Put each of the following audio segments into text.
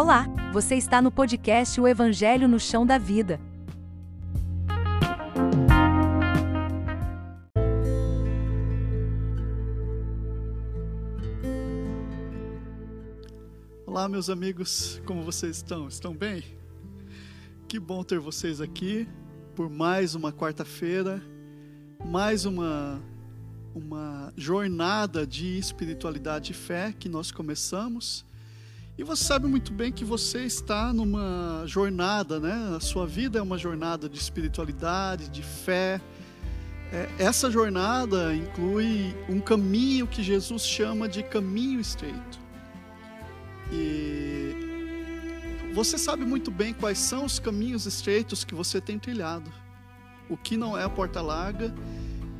Olá, você está no podcast O Evangelho no Chão da Vida. Olá, meus amigos, como vocês estão? Estão bem? Que bom ter vocês aqui por mais uma quarta-feira, mais uma uma jornada de espiritualidade e fé que nós começamos. E você sabe muito bem que você está numa jornada, né? A sua vida é uma jornada de espiritualidade, de fé. É, essa jornada inclui um caminho que Jesus chama de caminho estreito. E você sabe muito bem quais são os caminhos estreitos que você tem trilhado. O que não é a porta larga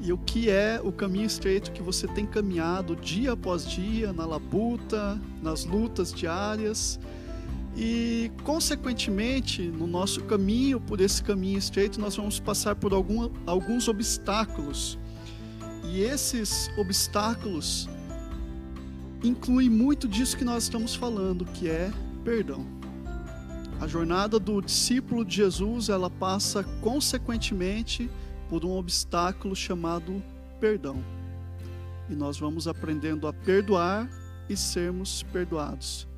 e o que é o caminho estreito que você tem caminhado dia após dia na labuta, nas lutas diárias. E, consequentemente, no nosso caminho, por esse caminho estreito, nós vamos passar por algum, alguns obstáculos. E esses obstáculos inclui muito disso que nós estamos falando, que é perdão. A jornada do discípulo de Jesus, ela passa consequentemente por um obstáculo chamado perdão. E nós vamos aprendendo a perdoar e sermos perdoados.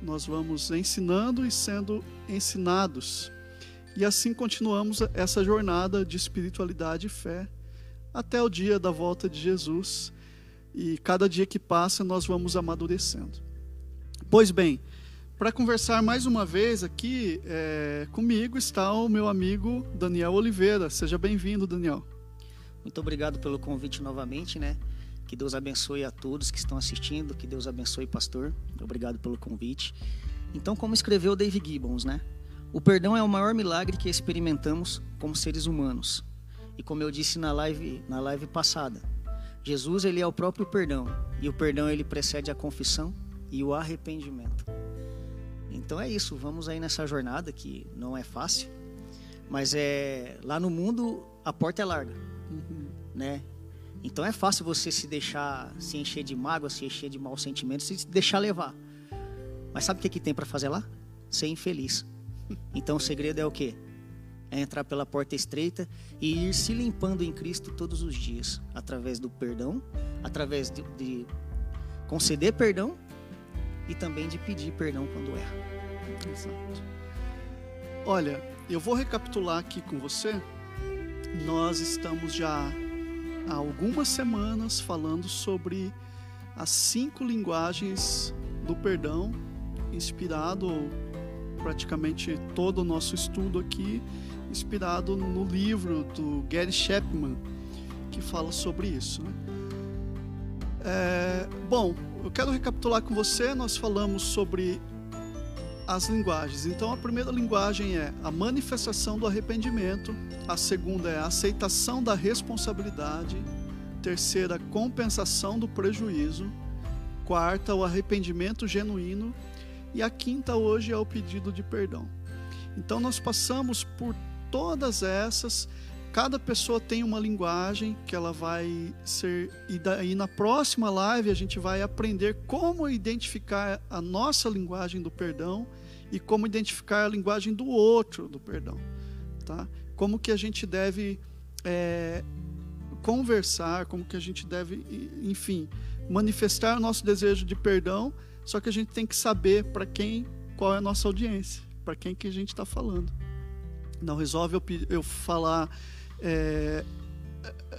Nós vamos ensinando e sendo ensinados. E assim continuamos essa jornada de espiritualidade e fé até o dia da volta de Jesus e cada dia que passa nós vamos amadurecendo. Pois bem, para conversar mais uma vez aqui é, comigo está o meu amigo Daniel Oliveira. Seja bem-vindo, Daniel. Muito obrigado pelo convite novamente, né? Que Deus abençoe a todos que estão assistindo, que Deus abençoe pastor. Obrigado pelo convite. Então, como escreveu Dave Gibbons, né? O perdão é o maior milagre que experimentamos como seres humanos. E como eu disse na live, na live passada, Jesus ele é o próprio perdão e o perdão ele precede a confissão e o arrependimento. Então é isso, vamos aí nessa jornada que não é fácil, mas é lá no mundo a porta é larga, uhum. né? Então é fácil você se deixar se encher de mágoa, se encher de maus sentimentos, se deixar levar. Mas sabe o que, que tem para fazer lá? Ser infeliz. Então o segredo é o quê? é entrar pela porta estreita e ir se limpando em Cristo todos os dias, através do perdão, através de, de conceder perdão e também de pedir perdão quando erra. Exato. Olha, eu vou recapitular aqui com você. Nós estamos já há algumas semanas falando sobre as cinco linguagens do perdão, inspirado praticamente todo o nosso estudo aqui inspirado no livro do Gary Chapman, que fala sobre isso. Né? É, bom, eu quero recapitular com você. Nós falamos sobre as linguagens. Então, a primeira linguagem é a manifestação do arrependimento, a segunda é a aceitação da responsabilidade, terceira, compensação do prejuízo, quarta, o arrependimento genuíno e a quinta hoje é o pedido de perdão. Então, nós passamos por todas essas, cada pessoa tem uma linguagem que ela vai ser. E daí na próxima live a gente vai aprender como identificar a nossa linguagem do perdão e como identificar a linguagem do outro do perdão. Tá? Como que a gente deve é, conversar, como que a gente deve, enfim, manifestar o nosso desejo de perdão, só que a gente tem que saber para quem, qual é a nossa audiência, para quem que a gente está falando. Não resolve eu, eu falar, é,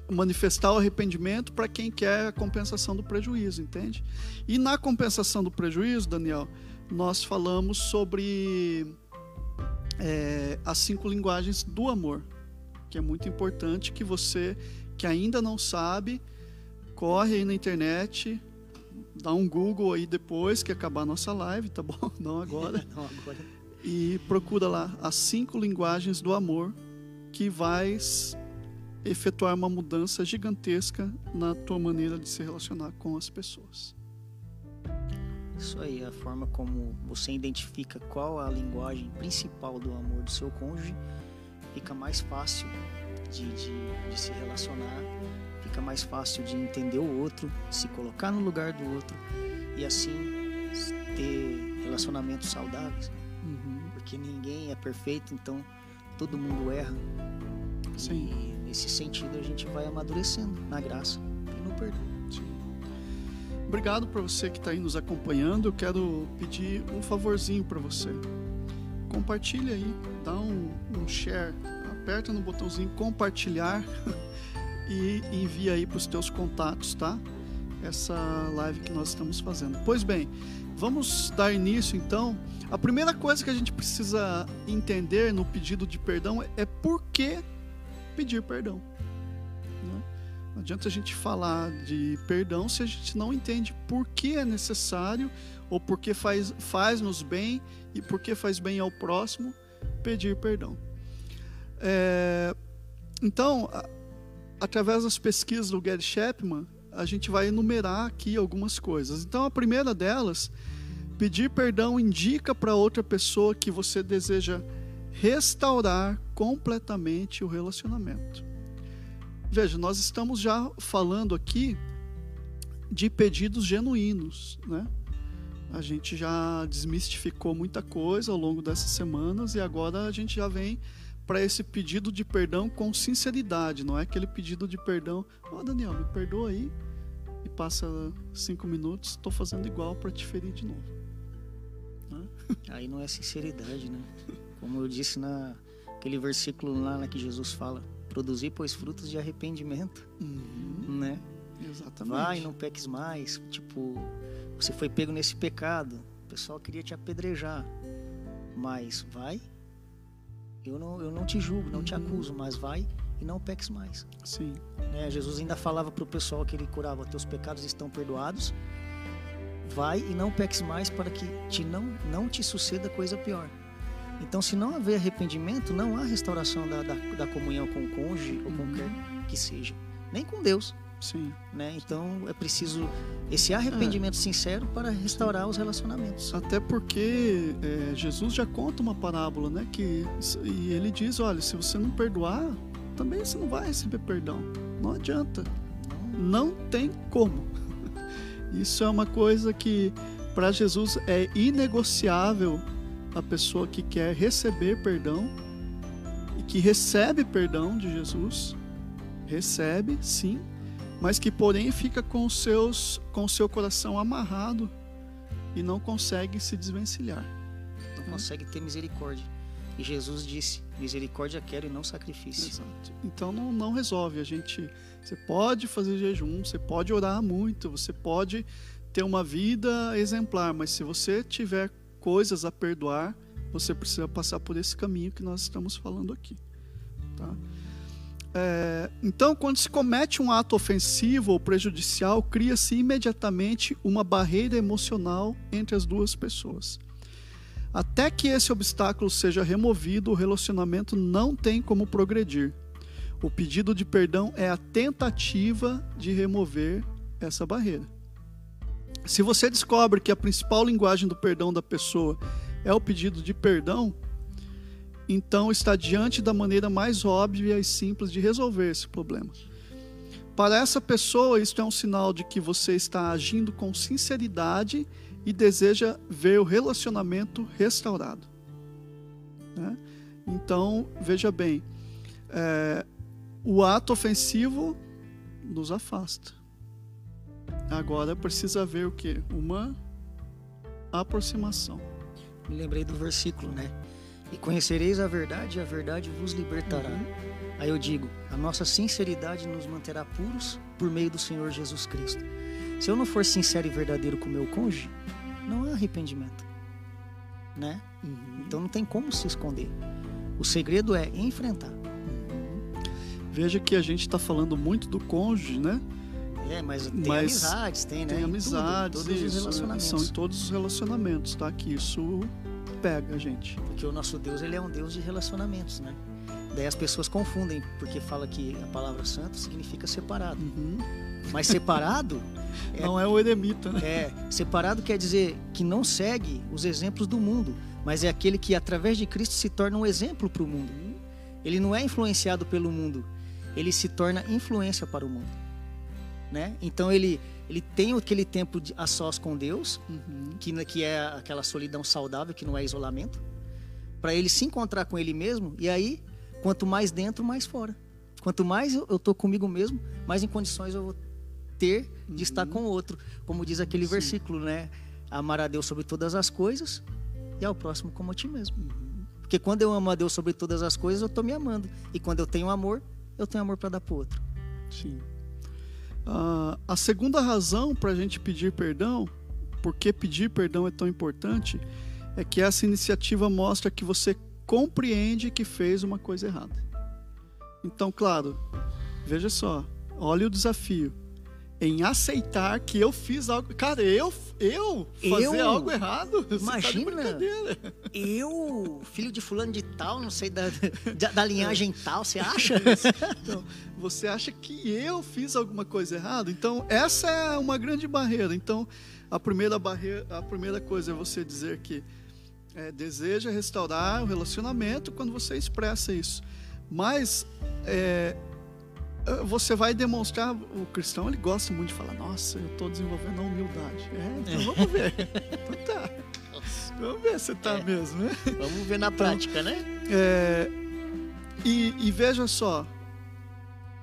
manifestar o arrependimento para quem quer a compensação do prejuízo, entende? E na compensação do prejuízo, Daniel, nós falamos sobre é, as cinco linguagens do amor, que é muito importante que você que ainda não sabe, corre aí na internet, dá um Google aí depois que acabar a nossa live, tá bom? Não agora. não agora e procura lá as cinco linguagens do amor que vai efetuar uma mudança gigantesca na tua maneira de se relacionar com as pessoas. Isso aí, a forma como você identifica qual a linguagem principal do amor do seu cônjuge, fica mais fácil de, de, de se relacionar, fica mais fácil de entender o outro, se colocar no lugar do outro e assim ter relacionamentos saudáveis, Uhum. porque ninguém é perfeito, então todo mundo erra. Sim. E nesse sentido a gente vai amadurecendo na graça e no perdão. Obrigado para você que está aí nos acompanhando. Eu quero pedir um favorzinho para você. Compartilha aí, dá um, um share, aperta no botãozinho compartilhar e envia aí para os teus contatos, tá? Essa live que nós estamos fazendo. Pois bem, vamos dar início então. A primeira coisa que a gente precisa entender no pedido de perdão é por que pedir perdão. né? Não adianta a gente falar de perdão se a gente não entende por que é necessário ou por que faz, faz-nos bem e por que faz bem ao próximo pedir perdão. É, então, através das pesquisas do Gary Chapman, a gente vai enumerar aqui algumas coisas. Então, a primeira delas, pedir perdão indica para outra pessoa que você deseja restaurar completamente o relacionamento. Veja, nós estamos já falando aqui de pedidos genuínos, né? A gente já desmistificou muita coisa ao longo dessas semanas e agora a gente já vem para esse pedido de perdão com sinceridade, não é aquele pedido de perdão, ó Daniel, me perdoa aí e passa cinco minutos, estou fazendo igual para te ferir de novo. Aí não é sinceridade, né? Como eu disse na aquele versículo lá né, que Jesus fala, produzir pois frutos de arrependimento, né? Exatamente. Vai, não peques mais. Tipo, você foi pego nesse pecado. O pessoal queria te apedrejar. Mas vai. Eu não, eu não te julgo, não te acuso, mas vai e não peques mais. Sim, né? Jesus ainda falava para o pessoal que ele curava: teus pecados estão perdoados. Vai e não peques mais para que te não, não te suceda coisa pior. Então, se não haver arrependimento, não há restauração da, da, da comunhão com o cônjuge ou com Uhum. qualquer que seja, nem com Deus sim. né? Então é preciso esse arrependimento É. sincero para restaurar os relacionamentos. Até porque é, Jesus já conta uma parábola, né? Que, e ele diz: olha, se você não perdoar, também você não vai receber perdão. Não adianta. Não tem como. Isso é uma coisa que para Jesus é inegociável a pessoa que quer receber perdão e que recebe perdão de Jesus, recebe, sim, mas que porém fica com seus com seu coração amarrado e não consegue se desvencilhar. Não consegue ter misericórdia. E Jesus disse: misericórdia quero e não sacrifício. Exato. Então não, não resolve. A gente, você pode fazer jejum, você pode orar muito, você pode ter uma vida exemplar, mas se você tiver coisas a perdoar, você precisa passar por esse caminho que nós estamos falando aqui. Tá? É, então, quando se comete um ato ofensivo ou prejudicial, cria-se imediatamente uma barreira emocional entre as duas pessoas. Até que esse obstáculo seja removido, o relacionamento não tem como progredir. O pedido de perdão é a tentativa de remover essa barreira. Se você descobre que a principal linguagem do perdão da pessoa é o pedido de perdão, então está diante da maneira mais óbvia e simples de resolver esse problema. Para essa pessoa, isto é um sinal de que você está agindo com sinceridade e deseja ver o relacionamento restaurado. né? Então, veja bem, é, o ato ofensivo nos afasta. Agora precisa haver o que? Uma aproximação. Me lembrei do versículo, né? E conhecereis a verdade, e a verdade vos libertará. Uhum. Aí eu digo: a nossa sinceridade nos manterá puros por meio do Senhor Jesus Cristo. Se eu não for sincero e verdadeiro com o meu cônjuge, não há arrependimento, né? Então não tem como se esconder. O segredo é enfrentar. Veja que a gente está falando muito do cônjuge, né? É, mas tem Mas amizades, tem, né? Tem Em tudo, amizades, todos os isso, relacionamentos. são em todos os relacionamentos, tá? Que isso pega gente. Porque o nosso Deus, ele é um Deus de relacionamentos, né? Daí as pessoas confundem, porque fala que a palavra santo significa separado. Uhum. Mas separado É. Não é o eremita, né? é separado quer dizer que não segue os exemplos do mundo, mas é aquele que através de Cristo se torna um exemplo para o mundo. Ele não é influenciado pelo mundo, ele se torna influência para o mundo, né? Então ele ele tem aquele tempo de, a sós com Deus, Uhum. que, que é aquela solidão saudável, que não é isolamento, para ele se encontrar com ele mesmo, e aí, quanto mais dentro, mais fora. Quanto mais eu, eu tô comigo mesmo, mais em condições eu vou ter de estar com o outro. Como diz aquele Sim. versículo, né? Amar a Deus sobre todas as coisas e ao próximo como a ti mesmo. Porque quando eu amo a Deus sobre todas as coisas, eu estou me amando. E quando eu tenho amor, eu tenho amor para dar para o outro. Sim. Ah, a segunda razão para a gente pedir perdão, porque pedir perdão é tão importante, é que essa iniciativa mostra que você compreende que fez uma coisa errada. Então, claro, veja só, olha o desafio. Em aceitar que eu fiz algo. Cara, eu, eu fazer Eu? algo errado? Tá Imagina. brincadeira. Eu, filho de fulano de tal, não sei da, da, da linhagem tal, você acha? Então, você acha que eu fiz alguma coisa errada? Então, essa é uma grande barreira. Então, a primeira barreira, a primeira coisa é você dizer que é, deseja restaurar o relacionamento quando você expressa isso. Mas é, você vai demonstrar, o cristão ele gosta muito de falar, nossa, eu estou desenvolvendo a humildade. É, então vamos ver. então tá. Vamos ver se tá mesmo, né? Vamos ver na prática, né? É, e, e veja só,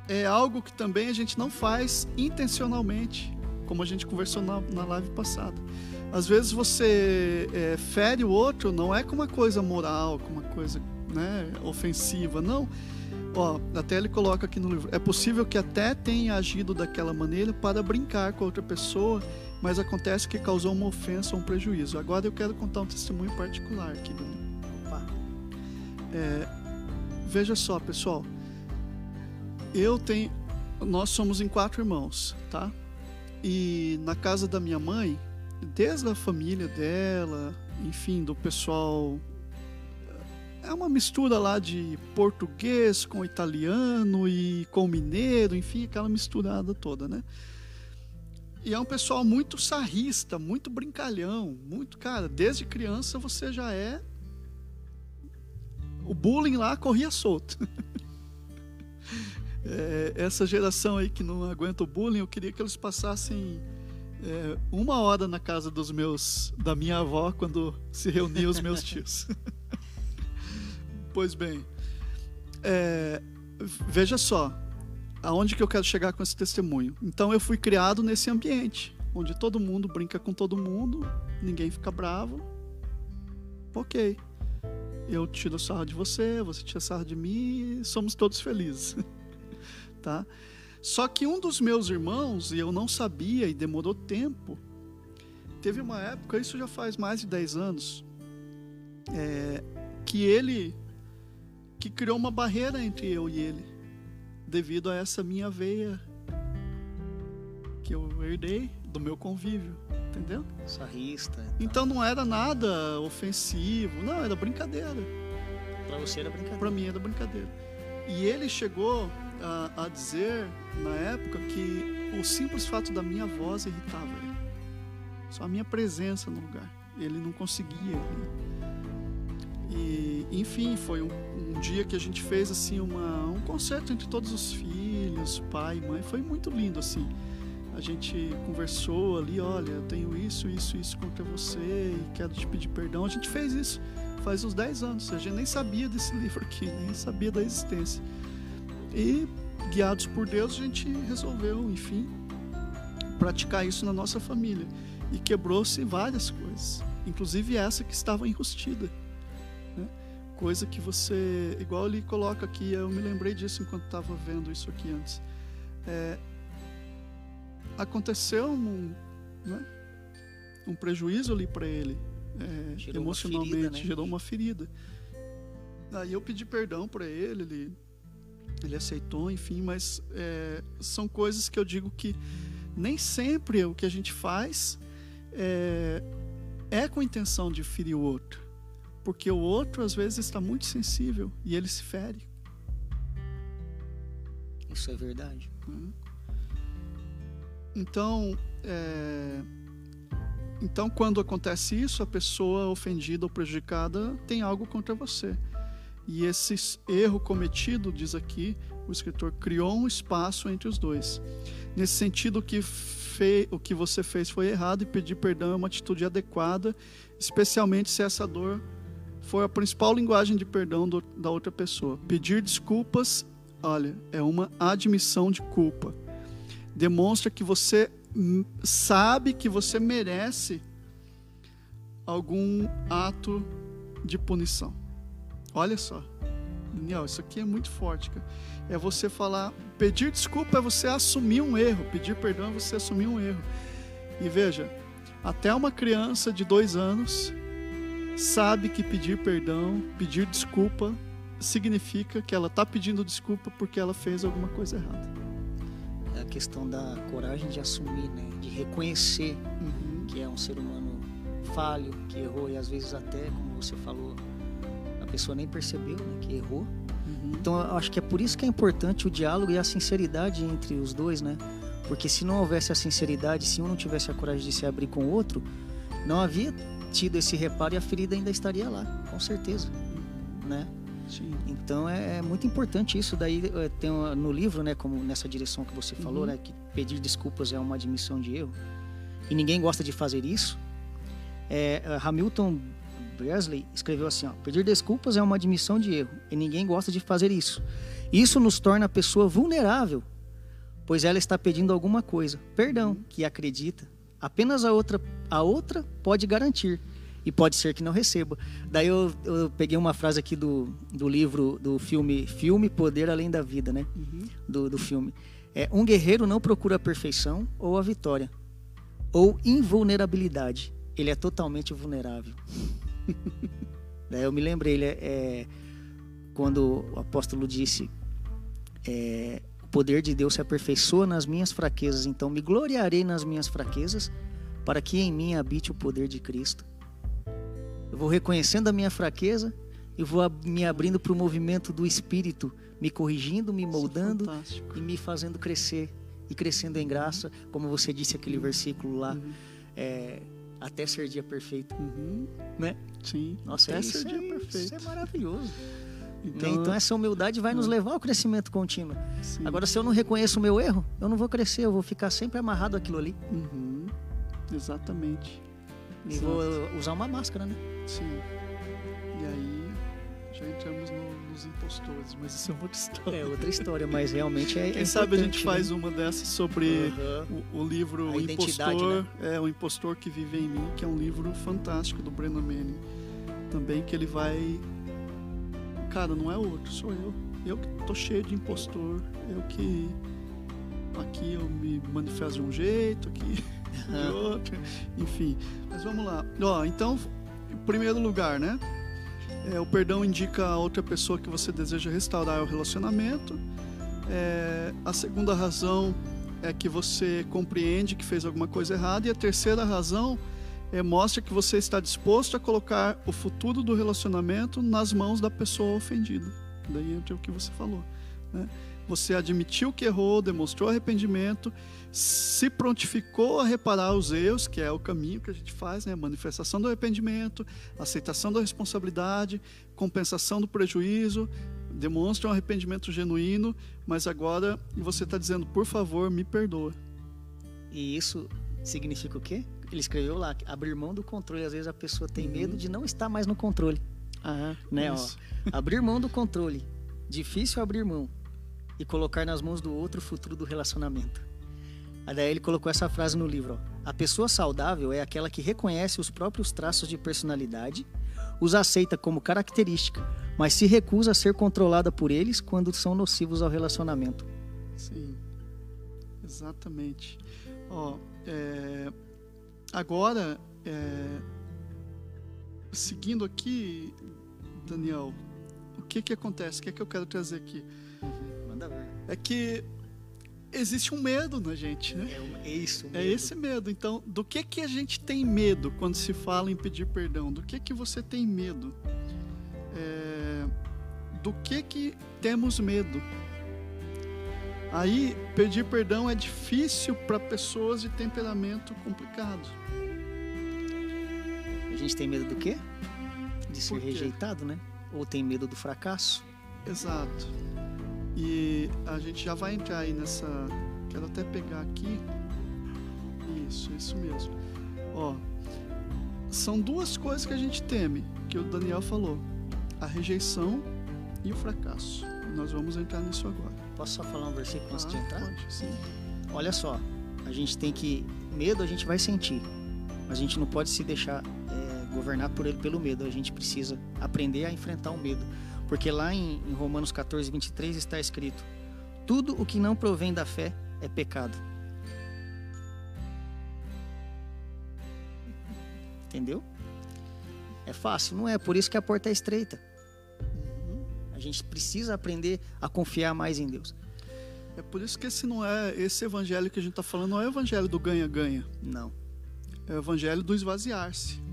é algo que também a gente não faz intencionalmente, como a gente conversou na, na live passada. Às vezes você é, fere o outro, não é com uma coisa moral, com uma coisa né, ofensiva, não. Ó, até ele coloca aqui no livro. É possível que até tenha agido daquela maneira para brincar com outra pessoa, mas acontece que causou uma ofensa ou um prejuízo. Agora eu quero contar um testemunho particular aqui livro. Opa. Veja só, pessoal. Eu tenho. Nós somos em quatro irmãos, tá? E na casa da minha mãe, desde a família dela, enfim, do pessoal. É uma mistura lá de português com italiano e com mineiro, enfim, aquela misturada toda, né? E é um pessoal muito sarrista, muito brincalhão, muito, cara, desde criança você já é o bullying lá corria solto. É, essa geração aí que não aguenta o bullying, eu queria que eles passassem é, uma hora na casa dos meus, da minha avó quando se reuniam os meus tios. pois bem, é, veja só, aonde que eu quero chegar com esse testemunho. Então eu fui criado nesse ambiente, onde todo mundo brinca com todo mundo, ninguém fica bravo. Ok eu tiro sarro de você, você tira sarro de mim, somos todos felizes. tá? Só que um dos meus irmãos, e eu não sabia e demorou tempo, teve uma época, isso já faz mais de 10 anos, é, que ele que criou uma barreira entre eu e ele, devido a essa minha veia que eu herdei do meu convívio, entendeu? Sarrista. Então não era nada ofensivo, não, era brincadeira. Pra você era brincadeira. Para mim era brincadeira. E ele chegou a, a, dizer, na época, que o simples fato da minha voz irritava ele. Só a minha presença no lugar. Ele não conseguia. E, enfim, foi um, um dia que a gente fez assim uma, um concerto entre todos os filhos, pai mãe. Foi muito lindo assim a gente conversou ali, olha, eu tenho isso, isso, isso contra você e quero te pedir perdão. A gente fez isso faz uns 10 anos, a gente nem sabia desse livro aqui, nem sabia da existência. E guiados por Deus, a gente resolveu, enfim, praticar isso na nossa família. E quebrou-se várias coisas, inclusive essa que estava enrustida. Coisa que você, igual ele coloca aqui, eu me lembrei disso enquanto estava vendo isso aqui antes. É, aconteceu um, né, um prejuízo ali para ele, é, Gerou uma emocionalmente, ferida, né? gerou uma ferida. Aí eu pedi perdão para ele, ele, ele aceitou, enfim, mas é, são coisas que eu digo que nem sempre o que a gente faz é, é com a intenção de ferir o outro, porque o outro às vezes está muito sensível e ele se fere. Isso é verdade. Então, é, então quando acontece isso, a pessoa ofendida ou prejudicada tem algo contra você. E esse erro cometido, diz aqui o escritor, criou um espaço entre os dois. Nesse sentido que fez, o que você fez foi errado e pedir perdão é uma atitude adequada, especialmente se essa dor for a principal linguagem de perdão do, da outra pessoa. Pedir desculpas, olha, é uma admissão de culpa. Demonstra que você sabe que você merece algum ato de punição. Olha só. Daniel, isso aqui é muito forte, cara. É você falar, pedir desculpa é você assumir um erro, pedir perdão é você assumir um erro. E veja, até uma criança de dois anos sabe que pedir perdão, pedir desculpa, significa que ela está pedindo desculpa porque ela fez alguma coisa errada. É a questão da coragem de assumir, né? de reconhecer uhum. que é um ser humano falho, que errou e às vezes até, como você falou, a pessoa nem percebeu né, que errou. Uhum. Então eu acho que é por isso que é importante o diálogo e a sinceridade entre os dois, né? Porque se não houvesse a sinceridade, se um não tivesse a coragem de se abrir com o outro, não havia tido esse reparo e a ferida ainda estaria lá, com certeza, né? Sim. Então é, é, muito importante isso. Daí é, tem no livro, né, como nessa direção que você falou, uhum. né, que pedir desculpas é uma admissão de erro. E ninguém gosta de fazer isso. É, Hamilton Bresley escreveu assim: ó, pedir desculpas é uma admissão de erro e ninguém gosta de fazer isso. Isso nos torna a pessoa vulnerável, pois ela está pedindo alguma coisa, perdão, que acredita. Apenas a outra, a outra pode garantir e pode ser que não receba. Daí eu, eu peguei uma frase aqui do, do livro, do filme Filme Poder Além da Vida, né? Uhum. Do, do filme. É, um guerreiro não procura a perfeição ou a vitória, ou invulnerabilidade. Ele é totalmente vulnerável. Daí eu me lembrei, ele é, é, quando o apóstolo disse: é, poder de Deus se aperfeiçoa nas minhas fraquezas, então me gloriarei nas minhas fraquezas, para que em mim habite o poder de Cristo. Eu vou reconhecendo a minha fraqueza e vou me abrindo para o movimento do Espírito, me corrigindo, me é moldando é e me fazendo crescer e crescendo em graça, como você disse aquele versículo lá. Uhum. É, até ser dia perfeito. Uhum. Né? Sim. Nossa, até ser dia é, perfeito. Isso é maravilhoso. Então, então essa humildade vai nos levar ao crescimento contínuo. Sim. Agora, se eu não reconheço o meu erro, eu não vou crescer, eu vou ficar sempre amarrado àquilo ali. Uhum. Exatamente. E Exato. vou usar uma máscara, né? Sim. E aí já entramos no os impostores, mas isso é outra história. É outra história, mas realmente é. Quem sabe a gente faz né? uma dessas sobre uhum. o, o, livro a O Impostor, né? é o Impostor que vive em mim, que é um livro fantástico do Brennan Manning. Também que ele vai, cara, não é outro, sou eu. Eu que tô cheio de impostor, eu que aqui eu me manifesto de um jeito, aqui de outro, enfim. Mas vamos lá. Ó, então, em primeiro lugar, né? É, o perdão indica a outra pessoa que você deseja restaurar o relacionamento. É, a segunda razão é que você compreende que fez alguma coisa errada. E a terceira razão é mostra que você está disposto a colocar o futuro do relacionamento nas mãos da pessoa ofendida. Daí entra o que você falou. Né? Você admitiu que errou, demonstrou arrependimento, se prontificou a reparar os erros, que é o caminho que a gente faz, né? manifestação do arrependimento, aceitação da responsabilidade, compensação do prejuízo, demonstra um arrependimento genuíno, mas agora você está dizendo, por favor, me perdoa. E isso significa o quê? Ele escreveu lá, abrir mão do controle. Às vezes a pessoa tem uhum. medo de não estar mais no controle. Ah, né? Ó, abrir mão do controle. Difícil abrir mão e colocar nas mãos do outro o futuro do relacionamento. Aí daí ele colocou essa frase no livro: ó, A pessoa saudável é aquela que reconhece os próprios traços de personalidade, os aceita como característica, mas se recusa a ser controlada por eles quando são nocivos ao relacionamento. Sim, exatamente. Ó, é... Agora, é... seguindo aqui, Daniel, o que que acontece? O que é que eu quero trazer aqui? Manda ver. É que existe um medo na gente, né? É, isso. É esse medo. Então, do que que a gente tem medo quando se fala em pedir perdão? Do que que você tem medo? É, do que que temos medo? Aí, pedir perdão é difícil para pessoas de temperamento complicado. A gente tem medo do quê? De ser rejeitado, né? Ou tem medo do fracasso? Exato. E a gente já vai entrar aí nessa. Quero até pegar aqui Isso, isso mesmo. Ó, são duas coisas que a gente teme, que o Daniel falou: a rejeição e o fracasso. Nós vamos entrar nisso agora. Posso só falar um versículo antes de Ah, entrar? pode, sim. Olha só, a gente tem que. Medo a gente vai sentir, mas a gente não pode se deixar governar por ele pelo medo. A gente precisa aprender a enfrentar o medo. Porque lá em, em Romanos 14, 23 está escrito: Tudo o que não provém da fé é pecado. Entendeu? É fácil? Não é. Por isso que a porta é estreita. A gente precisa aprender a confiar mais em Deus. É por isso que esse não é esse evangelho que a gente está falando, não é o evangelho do ganha-ganha. Não. É o evangelho do esvaziar-se.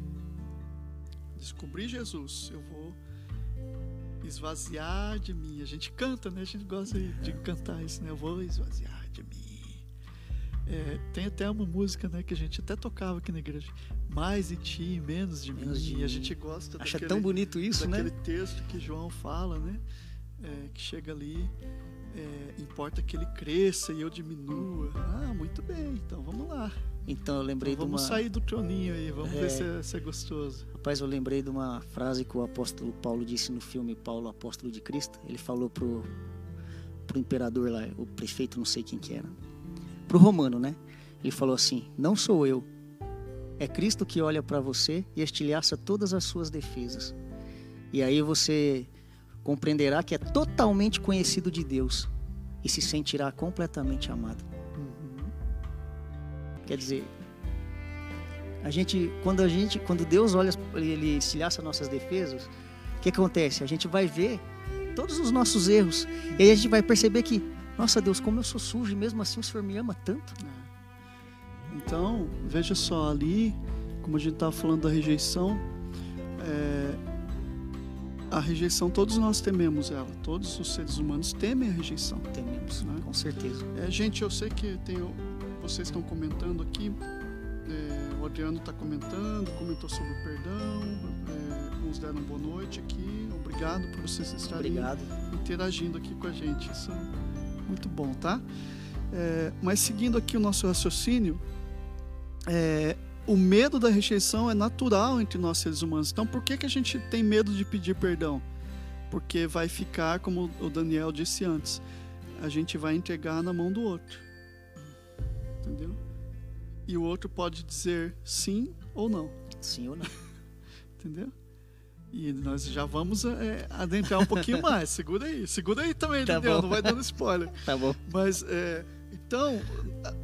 Descobrir Jesus, eu vou esvaziar de mim. A gente canta, né? A gente gosta de, cantar isso, né? Eu vou esvaziar de mim. É, tem até uma música, né, que a gente até tocava aqui na igreja. Mais de ti, menos de Menos mim. de E a mim. gente gosta Acha daquele, tão bonito isso, né? daquele texto que João fala, né? É, que chega ali, é, importa que ele cresça e eu diminua. Ah, muito bem, então vamos lá. Então eu lembrei Então de vamos uma. sair do troninho aí, vamos É. ver se é, se é gostoso. Rapaz, eu lembrei de uma frase que o apóstolo Paulo disse no filme Paulo, Apóstolo de Cristo. Ele falou pro, pro imperador lá, o prefeito, não sei quem que era. Pro romano, né? Ele falou assim: Não sou eu. É Cristo que olha para você e estilhaça todas as suas defesas. E aí você compreenderá que é totalmente conhecido de Deus e se sentirá completamente amado. Quer dizer, a gente, quando a gente, quando Deus olha, ele estilhaça nossas defesas, o que acontece? A gente vai ver todos os nossos erros e aí a gente vai perceber que, nossa Deus, como eu sou sujo e mesmo assim o Senhor me ama tanto. Então, veja só, ali, como a gente estava falando da rejeição, é, a rejeição todos nós tememos ela, todos os seres humanos temem a rejeição. Tememos, Né? com certeza. É, gente, eu sei que tem, vocês estão comentando aqui, é, o Adriano está comentando, comentou sobre o perdão, é, uns deram boa noite aqui, obrigado por vocês estarem Obrigado. interagindo aqui com a gente. Isso é muito bom, tá? É, mas seguindo aqui o nosso raciocínio, é, o medo da rejeição é natural entre nós seres humanos. Então, por que, que a gente tem medo de pedir perdão? Porque vai ficar, como o Daniel disse antes, a gente vai entregar na mão do outro. Entendeu? E o outro pode dizer sim ou não. Sim ou não? Entendeu? E nós já vamos é, adentrar um pouquinho mais. Segura aí. Segura aí também, Tá entendeu? bom. Não vai dando spoiler. Tá bom. Mas, é, então,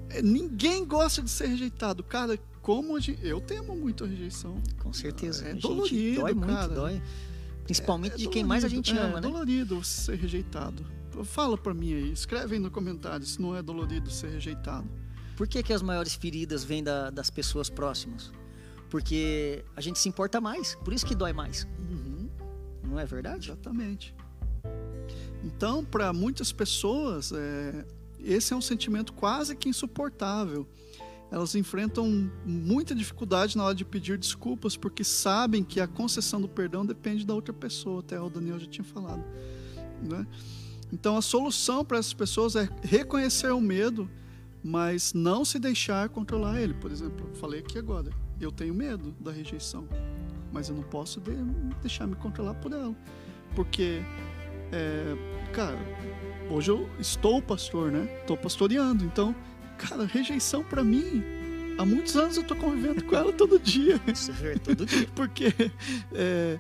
é, ninguém gosta de ser rejeitado. Cara, como gente, eu temo muito a rejeição. Com certeza. É gente dolorido, dói muito, cara. dói. Principalmente É de quem mais a dolorido, gente é, ama, É né? dolorido ser rejeitado. Fala pra mim aí, escreve aí no comentário se não é dolorido ser rejeitado. Por que, que as maiores feridas vêm da- das pessoas próximas? Porque a gente se importa mais, por isso que dói mais. Não é verdade? Exatamente. Então, para muitas pessoas, é, esse é um sentimento quase que insuportável. Elas enfrentam muita dificuldade na hora de pedir desculpas, porque sabem que a concessão do perdão depende da outra pessoa, até o Daniel já tinha falado. né? Então, a solução para essas pessoas é reconhecer o medo, mas não se deixar controlar ele. Por exemplo, falei aqui agora, eu tenho medo da rejeição, mas eu não posso de- deixar me controlar por ela. Porque, é, cara, hoje eu estou pastor, né? Estou pastoreando. Então, cara, rejeição para mim, há muitos anos eu estou convivendo com ela todo dia. Isso é todo dia. Porque é,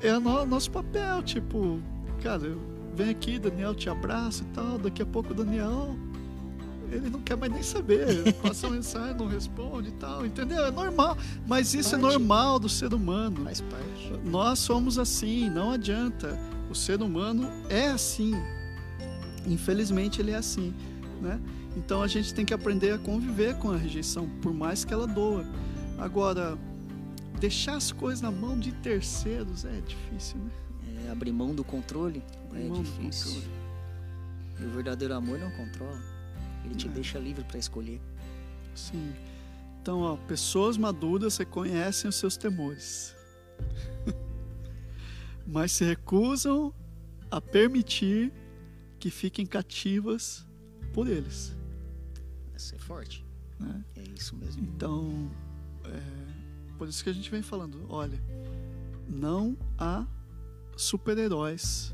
é o no- nosso papel, tipo, cara, vem aqui, Daniel te abraça e tal. Daqui a pouco o Daniel, ele não quer mais nem saber. Passa mensagem, não responde e tal, entendeu? É normal. Mas isso é normal do ser humano. Faz parte. Nós somos assim, não adianta. O ser humano é assim. Infelizmente ele é assim, né? Então a gente tem que aprender a conviver com a rejeição, por mais que ela doa. Agora, deixar as coisas na mão de terceiros é difícil, né? É, abrir mão do controle Abrir é mão do difícil. controle. E o verdadeiro amor não controla. Ele te É. deixa livre para escolher. Sim. Então, ó, pessoas maduras reconhecem os seus temores, mas se recusam a permitir que fiquem cativas por eles. Isso é forte. Né? É isso mesmo. Então, é, por isso que a gente vem falando, olha, não há super-heróis.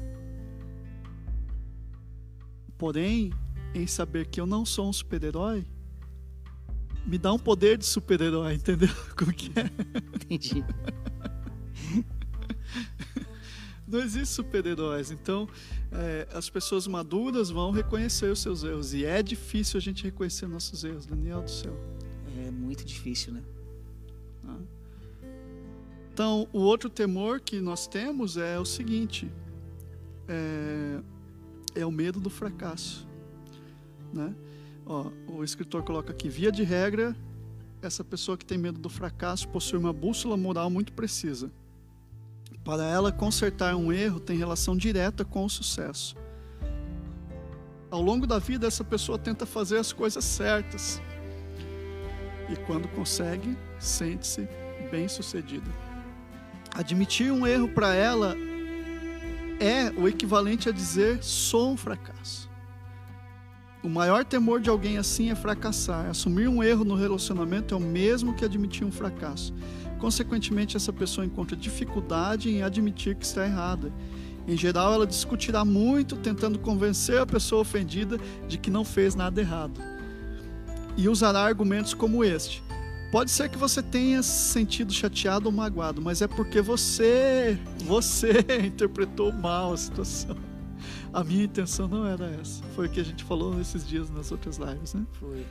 Porém, em saber que eu não sou um super-herói, me dá um poder de super-herói, entendeu? Como que é? Entendi. Não existe super-heróis. Então, é, as pessoas maduras vão reconhecer os seus erros. E é difícil a gente reconhecer nossos erros, Daniel do céu. É muito difícil, né? Ah. Então, o outro temor que nós temos é o seguinte: é, é o medo do fracasso. Né? Ó, o escritor coloca aqui: via de regra, essa pessoa que tem medo do fracasso possui uma bússola moral muito precisa. Para ela, consertar um erro tem relação direta com o sucesso. Ao longo da vida, essa pessoa tenta fazer as coisas certas. E quando consegue, sente-se bem-sucedida. Admitir um erro para ela é o equivalente a dizer sou um fracasso. O maior temor de alguém assim é fracassar. Assumir um erro no relacionamento é o mesmo que admitir um fracasso. Consequentemente, essa pessoa encontra dificuldade em admitir que está errada. Em geral, ela discutirá muito, tentando convencer a pessoa ofendida de que não fez nada errado. E usará argumentos como este: Pode ser que você tenha se sentido chateado ou magoado, mas é porque você, você interpretou mal a situação. A minha intenção não era essa. Foi o que a gente falou nesses dias nas outras lives, né? Foi.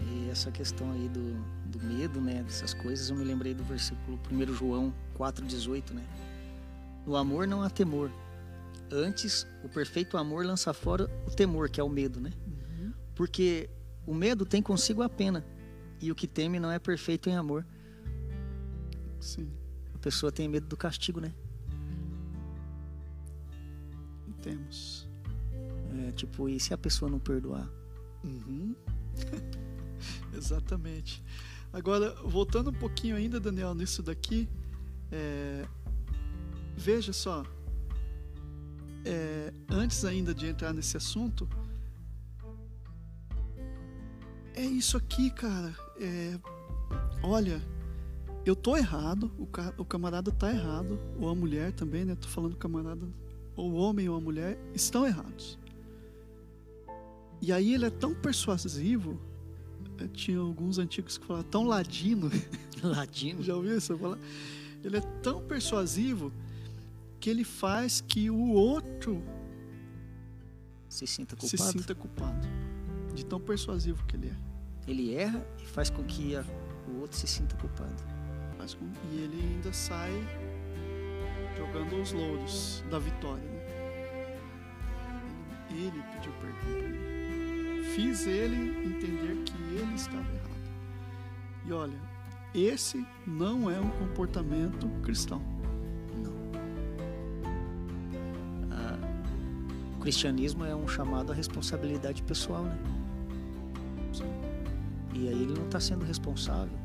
E essa questão aí do, do medo, né, dessas coisas, eu me lembrei do versículo 1 João 4,18, né? No amor não há temor. Antes, o perfeito amor lança fora o temor, que é o medo, né? Uhum. Porque o medo tem consigo a pena. E o que teme não é perfeito em amor. Sim, A pessoa tem medo do castigo, né? Temos. É, tipo, e se a pessoa não perdoar? Uhum. Exatamente. Agora, voltando um pouquinho ainda, Daniel, nisso daqui, é, veja só, é, antes ainda de entrar nesse assunto, é isso aqui, cara. É, olha, eu tô errado, o, ca- o camarada tá errado, ou a mulher também, né? Tô falando camarada, ou o homem ou a mulher estão errados. E aí ele é tão persuasivo, eh, tinha alguns antigos que falavam tão ladino, Ladino? já ouviu isso falar? Ele é tão persuasivo que ele faz que o outro Se sinta se culpado? sinta culpado, de tão persuasivo que ele é. Ele erra e faz com que a- o outro se sinta culpado. Com- E ele ainda sai jogando os louros da vitória. Né? Ele, ele pediu perdão para mim. Fiz ele entender que ele estava errado. E olha, esse não é um comportamento cristão. Não. Ah, o cristianismo é um chamado à responsabilidade pessoal, né? E aí ele não está sendo responsável.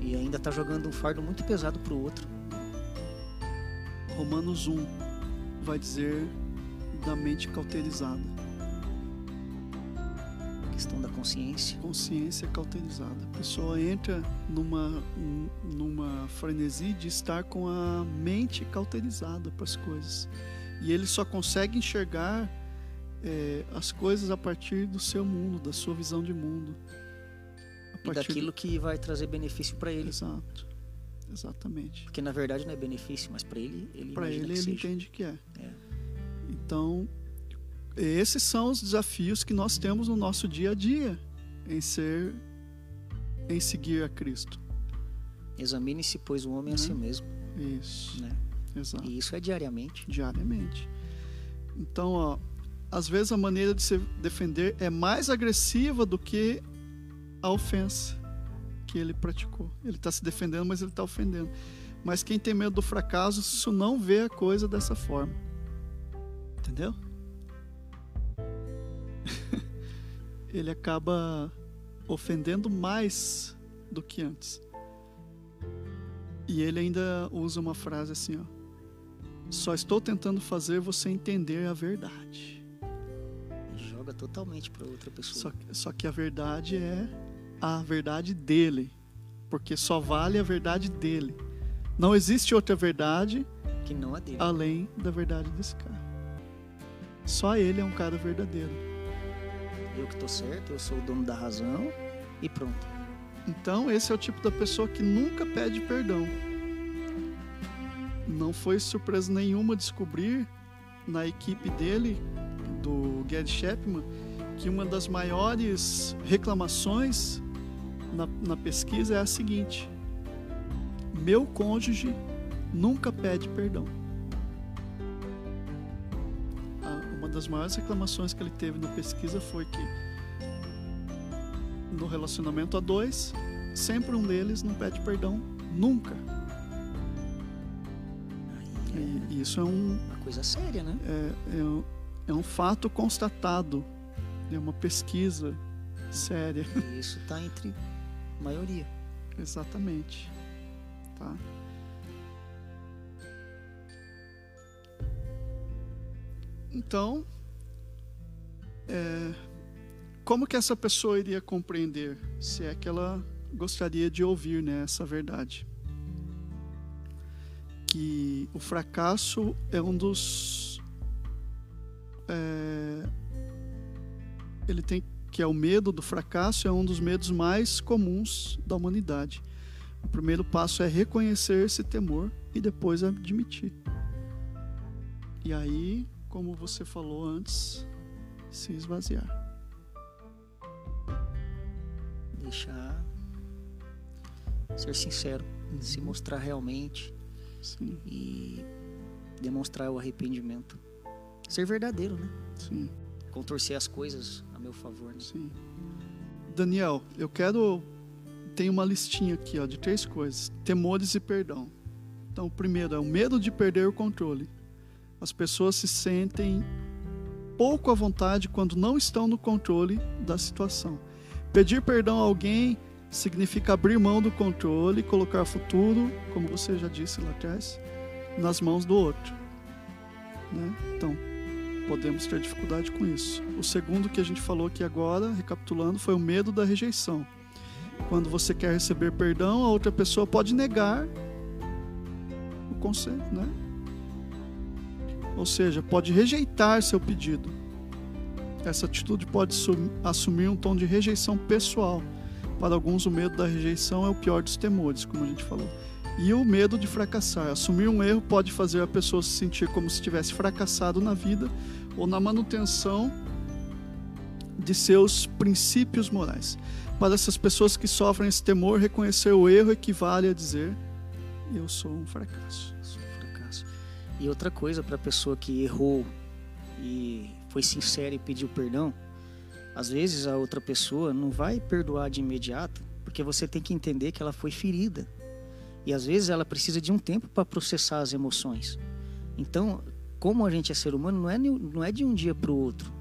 E ainda está jogando um fardo muito pesado pro outro. Romanos 1 vai dizer da mente cauterizada, A questão da consciência. consciência cauterizada. A pessoa entra numa, numa frenesi de estar com a mente cauterizada para as coisas. E ele só consegue enxergar é, as coisas a partir do seu mundo, da sua visão de mundo. A E daquilo que vai trazer benefício para ele. Exato. Exatamente. Porque na verdade não é benefício, mas para ele, ele Para ele, que ele seja. entende que é. É. Então, esses são os desafios que nós temos no nosso dia a dia em ser, em seguir a Cristo. Examine-se, pois, o homem a si Né? mesmo. Isso, Né? exato. E isso é diariamente. Diariamente. Então, ó, às vezes a maneira de se defender é mais agressiva do que a ofensa que ele praticou. Ele está se defendendo, mas ele está ofendendo. Mas quem tem medo do fracasso, isso não vê a coisa dessa forma. Entendeu? ele acaba ofendendo mais do que antes. E ele ainda usa uma frase assim, ó. Só estou tentando fazer você entender a verdade. Joga totalmente para outra pessoa. Só, só que a verdade é a verdade dele, porque só vale a verdade dele. Não existe outra verdade além da verdade desse cara. Só ele é um cara verdadeiro. Eu que tô certo, eu sou o dono da razão e pronto. Então, esse é o tipo da pessoa que nunca pede perdão. Não foi surpresa nenhuma descobrir na equipe dele, do Gary Chapman, que uma das maiores reclamações na, na pesquisa é a seguinte: meu cônjuge nunca pede perdão. Uma das maiores reclamações que ele teve na pesquisa foi que no relacionamento a dois, sempre um deles não pede perdão nunca. Aí E isso é um, é uma coisa séria, né? é, é um- é um fato constatado, é uma pesquisa séria. E isso tá entre maioria. Exatamente. Tá? Então, é, como que essa pessoa iria compreender, se é que ela gostaria de ouvir né, essa verdade? Que o fracasso é um dos. é, ele tem que é o medo do fracasso é um dos medos mais comuns da humanidade. O primeiro passo é reconhecer esse temor e depois admitir. E aí, como você falou antes, se esvaziar. Deixar ser sincero, se mostrar realmente Sim, e demonstrar o arrependimento. Ser verdadeiro, né? sim, Contorcer as coisas a meu favor. Né? sim. Daniel, eu quero tem uma listinha aqui, ó, de três coisas: temores e perdão. Então, o primeiro é o medo de perder o controle. As pessoas se sentem pouco à vontade quando não estão no controle da situação. Pedir perdão a alguém significa abrir mão do controle colocar o futuro, como você já disse lá atrás, nas mãos do outro. Né? Então, podemos ter dificuldade com isso. O segundo que a gente falou aqui agora, recapitulando, foi o medo da rejeição. Quando você quer receber perdão, a outra pessoa pode negar o conselho, né? Ou seja, pode rejeitar seu pedido. Essa atitude pode sum- assumir um tom de rejeição pessoal. Para alguns, o medo da rejeição é o pior dos temores, como a gente falou. E o medo de fracassar. Assumir um erro pode fazer a pessoa se sentir como se tivesse fracassado na vida ou na manutenção de seus princípios morais. Para essas pessoas que sofrem esse temor, reconhecer o erro equivale a dizer: Eu sou um fracasso. Sou um fracasso. E outra coisa para a pessoa que errou e foi sincera e pediu perdão, às vezes a outra pessoa não vai perdoar de imediato, porque você tem que entender que ela foi ferida. E às vezes ela precisa de um tempo para processar as emoções. Então, como a gente é ser humano, não é, não é de um dia para o outro.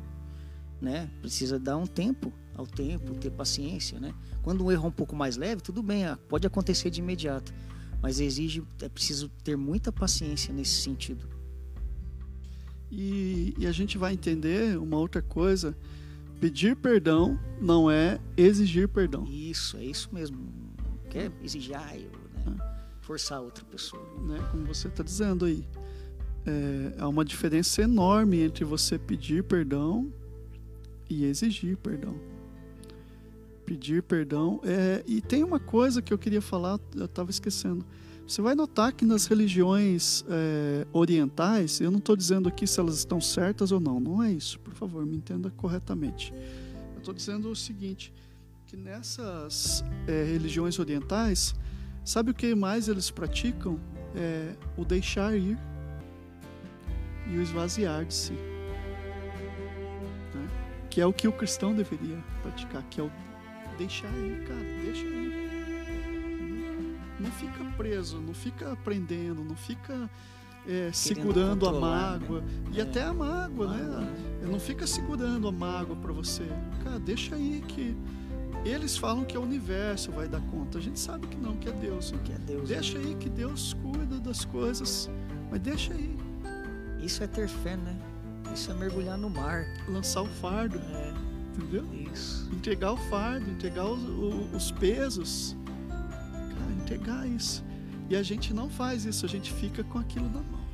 Né? Precisa dar um tempo ao tempo, ter paciência. Né? Quando um erro é um pouco mais leve, tudo bem, ah, pode acontecer de imediato. Mas exige, é preciso ter muita paciência nesse sentido. E, e a gente vai entender uma outra coisa: pedir perdão não é exigir perdão. Isso, é isso mesmo. Quer exigir, ah, eu, né? forçar outra pessoa. né? Como você está dizendo aí. É, há uma diferença enorme entre você pedir perdão e exigir perdão. Pedir perdão é. E tem uma coisa que eu queria falar, eu estava esquecendo. Você vai notar que nas religiões é, orientais, eu não estou dizendo aqui se elas estão certas ou não, não é isso, por favor, me entenda corretamente. Eu estou dizendo o seguinte: que nessas é, religiões orientais, sabe o que mais eles praticam? É o deixar ir e o esvaziar de si. né? Que é o que o cristão deveria praticar, que é o deixar ir, cara, deixa ir. Não fica preso, não fica aprendendo, não fica é, segurando a controlar, mágoa. E É. até a mágoa, Mágoa, né? Não fica segurando a mágoa para você. Cara, deixa aí que eles falam que é o universo vai dar conta. A gente sabe que não, que é Deus. Que é Deus. Deixa aí que Deus cuida das coisas, mas deixa aí. Isso é ter fé, né? Isso é mergulhar no mar. Lançar o fardo, É, entendeu? isso. Entregar o fardo, entregar os, o- os pesos. Cara, entregar isso. E a gente não faz isso, a gente fica com aquilo na mão.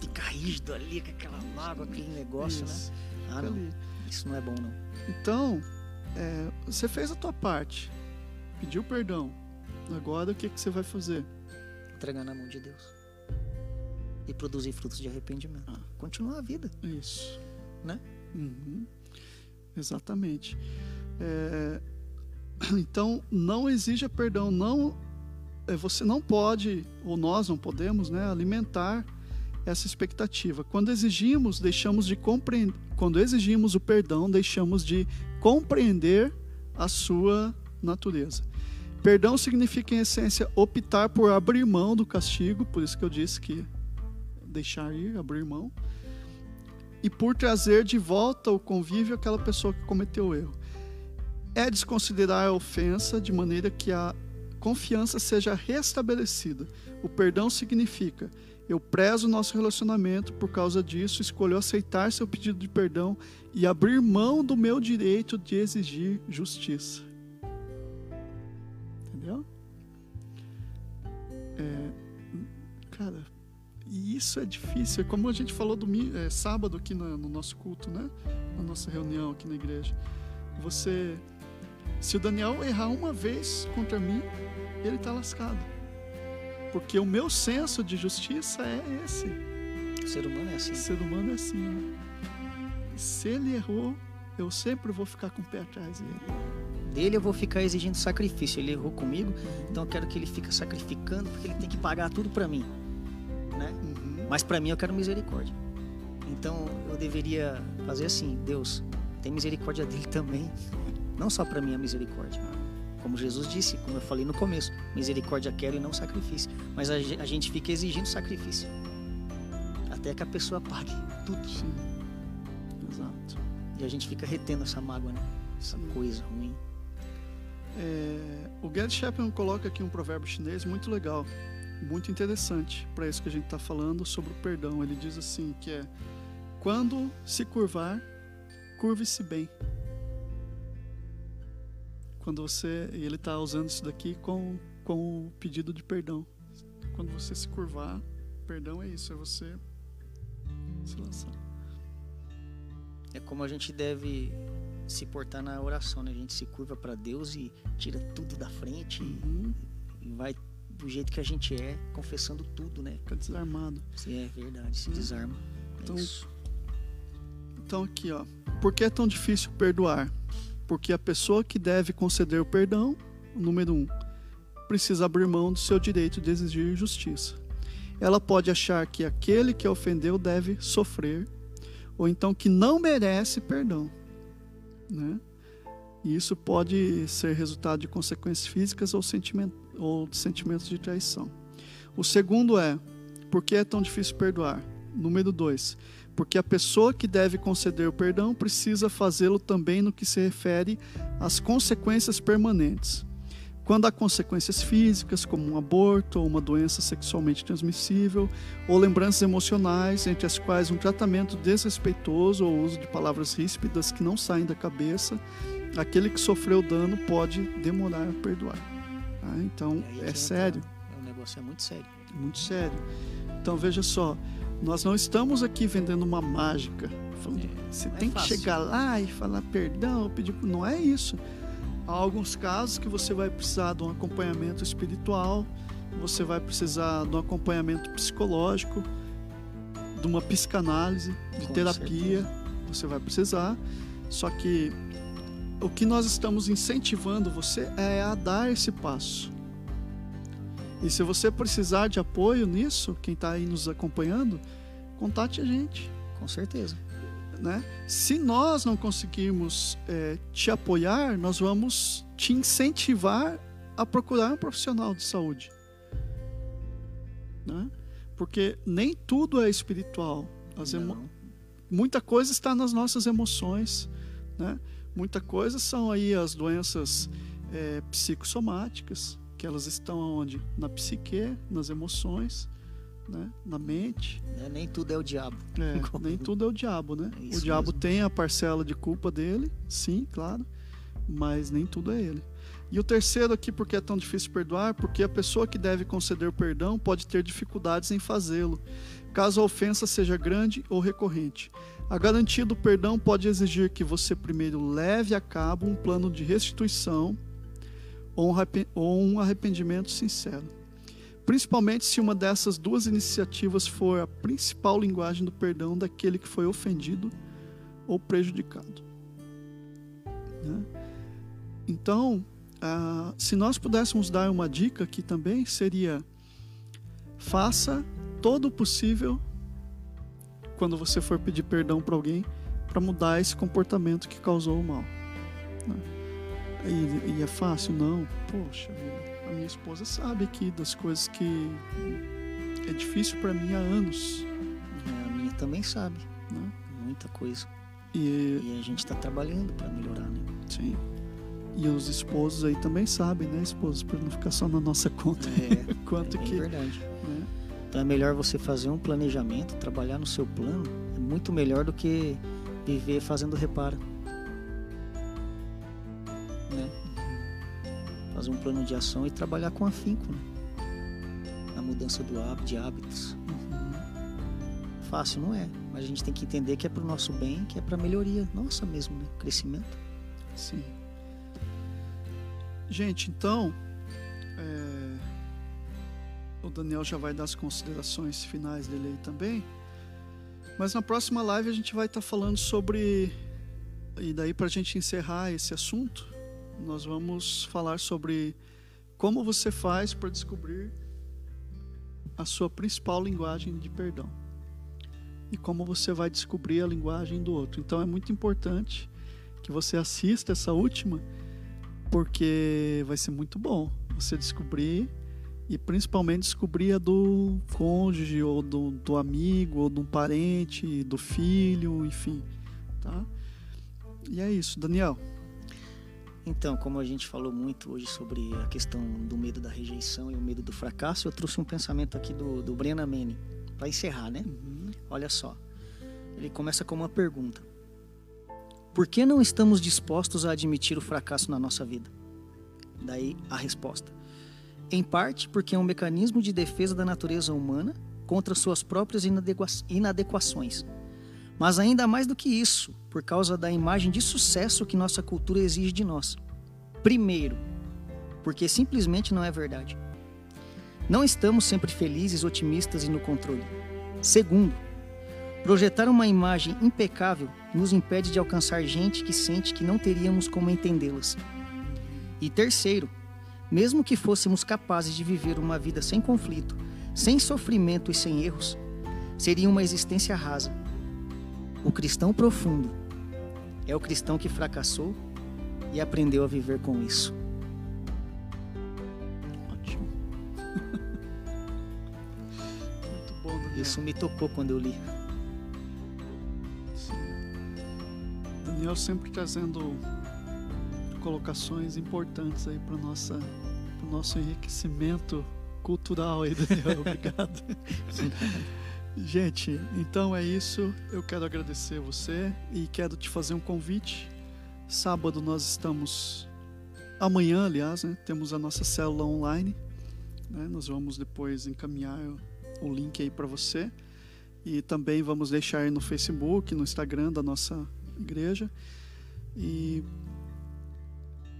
Fica caído. Fica ali com aquela mágoa, aquele negócio, Isso, né? Ah, não. ali. Isso não é bom, não. Então, é, você fez a tua parte, pediu perdão. Agora o que, que você vai fazer? Entregar na mão de Deus. E produzir frutos de arrependimento. Ah. Continuar a vida. Isso. Né? Uhum. Exatamente. É, então, não exija perdão. Não, é, você não pode, ou nós não podemos, né, alimentar essa expectativa. Quando exigimos, deixamos de compreender. Quando exigimos o perdão, deixamos de compreender a sua natureza. Perdão significa, em essência, optar por abrir mão do castigo, por isso que eu disse que deixar ir, abrir mão e por trazer de volta o convívio aquela pessoa que cometeu o erro. É desconsiderar a ofensa de maneira que a confiança seja restabelecida. O perdão significa eu prezo o nosso relacionamento, por causa disso escolho aceitar seu pedido de perdão e abrir mão do meu direito de exigir justiça. Entendeu? É, cara, e isso é difícil. É como a gente falou domingo, é, sábado aqui na- no nosso culto, né? Na nossa reunião aqui na igreja. Você. Se o Daniel errar uma vez contra mim, ele está lascado. Porque o meu senso de justiça é esse. O ser humano é assim. O ser humano é assim. Né? Se ele errou, eu sempre vou ficar com o pé atrás dele. Dele eu vou ficar exigindo sacrifício. Ele errou comigo, então eu quero que ele fique sacrificando, porque ele tem que pagar tudo pra mim. Né? Uhum. Mas pra mim eu quero misericórdia. Então eu deveria fazer assim: Deus, tem misericórdia dele também. Não só pra mim a misericórdia. Como Jesus disse, como eu falei no começo: misericórdia quero e não sacrifício. Mas a ge- a gente fica exigindo sacrifício. Até que a pessoa pague tudo. Sim. Exato. E a gente fica retendo essa mágoa, né? Essa coisa ruim. É, o Gerd Chapman coloca aqui um provérbio chinês muito legal, muito interessante para isso que a gente está falando sobre o perdão. Ele diz assim que é quando se curvar, curve-se bem. Quando você, e ele está usando isso daqui com com o pedido de perdão. Quando você se curvar, perdão é isso, é você se lançar. É como a gente deve se portar na oração, né? A gente se curva para Deus e tira tudo da frente e- Uhum. e vai do jeito que a gente é, confessando tudo, né? Fica desarmado. Se é verdade, se Hum. desarma. É Então, isso. Então aqui, ó. Por que é tão difícil perdoar? Porque a pessoa que deve conceder o perdão, número um, precisa abrir mão do seu direito de exigir justiça. Ela pode achar que aquele que a ofendeu deve sofrer, ou então que não merece perdão, né? E isso pode ser resultado de consequências físicas ou, sentimen- ou de sentimentos de traição. O segundo é, por que é tão difícil perdoar? Número dois, porque a pessoa que deve conceder o perdão precisa fazê-lo também no que se refere às consequências permanentes. Quando há consequências físicas, como um aborto ou uma doença sexualmente transmissível, ou lembranças emocionais, entre as quais um tratamento desrespeitoso ou uso de palavras ríspidas que não saem da cabeça, aquele que sofreu o dano pode demorar a perdoar. Tá? Então, que é sério. O negócio é muito sério. Muito sério. Então veja só, nós não estamos aqui vendendo uma mágica. Falando, você não é tem que fácil. chegar lá e falar perdão, pedir. Não é isso. Há alguns casos que você vai precisar de um acompanhamento espiritual, você vai precisar de um acompanhamento psicológico, de uma psicanálise, de Com terapia. Você vai precisar. Só que o que nós estamos incentivando você é a dar esse passo. E se você precisar de apoio nisso, quem está aí nos acompanhando, contate a gente. Com certeza. Né? Se nós não conseguirmos é, te apoiar, nós vamos te incentivar a procurar um profissional de saúde. Né? Porque nem tudo é espiritual. Muita coisa está nas nossas emoções, né? Muita coisa são aí as doenças é, psicossomáticas, que elas estão onde? Na psique, nas emoções, né, na mente. É, nem tudo é o diabo. É, nem tudo é o diabo, né? É o diabo mesmo. tem a parcela de culpa dele, sim, claro, mas nem tudo é ele. E o terceiro aqui, porque é tão difícil perdoar, porque a pessoa que deve conceder o perdão pode ter dificuldades em fazê-lo, caso a ofensa seja grande ou recorrente. A garantia do perdão pode exigir que você primeiro leve a cabo um plano de restituição ou um arrependimento sincero. Principalmente se uma dessas duas iniciativas for a principal linguagem do perdão daquele que foi ofendido ou prejudicado. Né? Então, ah, se nós pudéssemos dar uma dica aqui também, seria: faça todo o possível quando você for pedir perdão para alguém para mudar esse comportamento que causou o mal. né? E, e é fácil? Não. Poxa vida, a minha esposa sabe aqui das coisas que é difícil para mim há anos. É, a minha também sabe. Né? Muita coisa. E, E a gente está trabalhando para melhorar, né? sim. E os esposos aí também sabem, né, esposos, para não ficar só na nossa conta. É, Quanto é que. verdade. né? Então é melhor você fazer um planejamento, trabalhar no seu plano. É muito melhor do que viver fazendo reparo. Né? Fazer um plano de ação e trabalhar com afinco, né? Na mudança do hábito, de hábitos. Uhum. Fácil não é, mas a gente tem que entender que é para o nosso bem, que é para melhoria nossa mesmo, né? Crescimento. Sim. Gente, então, é, o Daniel já vai dar as considerações finais dele aí também. Mas na próxima live a gente vai estar falando sobre. E daí, para a gente encerrar esse assunto, nós vamos falar sobre como você faz para descobrir a sua principal linguagem de perdão e como você vai descobrir a linguagem do outro. Então é muito importante que você assista essa última, porque vai ser muito bom você descobrir e principalmente descobrir a do cônjuge ou do, do amigo ou de um parente, do filho, enfim, tá? E é isso, Daniel. Então, como a gente falou muito hoje sobre a questão do medo da rejeição e o medo do fracasso, eu trouxe um pensamento aqui do, do Brennan Manning, para encerrar, né? Olha só. Ele começa com uma pergunta: Por que não estamos dispostos a admitir o fracasso na nossa vida? Daí a resposta: Em parte porque é um mecanismo de defesa da natureza humana contra suas próprias inadegua- inadequações. Mas ainda mais do que isso, por causa da imagem de sucesso que nossa cultura exige de nós. Primeiro, porque simplesmente não é verdade. Não estamos sempre felizes, otimistas e no controle. Segundo, projetar uma imagem impecável nos impede de alcançar gente que sente que não teríamos como entendê-las. E terceiro, mesmo que fôssemos capazes de viver uma vida sem conflito, sem sofrimento e sem erros, seria uma existência rasa. O cristão profundo é o cristão que fracassou e aprendeu a viver com isso. Ótimo. muito bom, Daniel. Isso me tocou quando eu li. Daniel sempre trazendo colocações importantes aí para nossa para nosso enriquecimento cultural aí, Daniel. Obrigado. Gente, então é isso. Eu quero agradecer você e quero te fazer um convite. Sábado nós estamos amanhã, aliás, né, temos a nossa célula online. né, nós vamos depois encaminhar o link aí para você. E também vamos deixar aí no Facebook, no Instagram da nossa igreja. E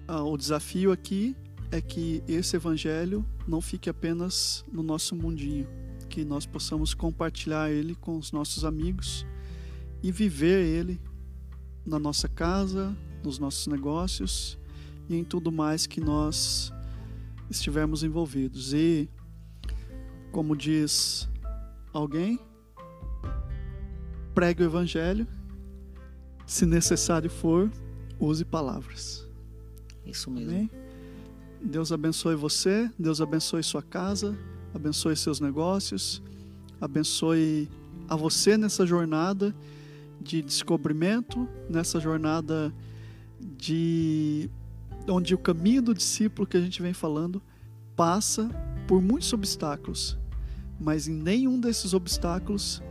ah, o desafio aqui é que esse evangelho não fique apenas no nosso mundinho, que nós possamos compartilhar ele com os nossos amigos e viver ele na nossa casa, nos nossos negócios e em tudo mais que nós estivermos envolvidos. E como diz alguém, pregue o evangelho, se necessário for, use palavras. Isso mesmo. Amém? Deus abençoe você, Deus abençoe sua casa, abençoe seus negócios, abençoe a você nessa jornada de descobrimento, nessa jornada de onde o caminho do discípulo que a gente vem falando passa por muitos obstáculos, mas em nenhum desses obstáculos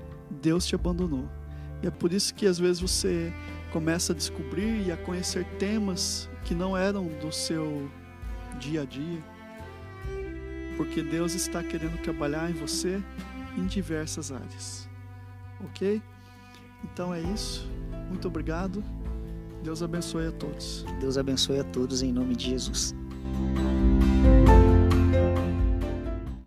Deus te abandonou. E é por isso que às vezes você começa a descobrir e a conhecer temas que não eram do seu dia a dia, porque Deus está querendo trabalhar em você em diversas áreas. Ok? Então é isso. Muito obrigado. Deus abençoe a todos. Deus abençoe a todos em nome de Jesus.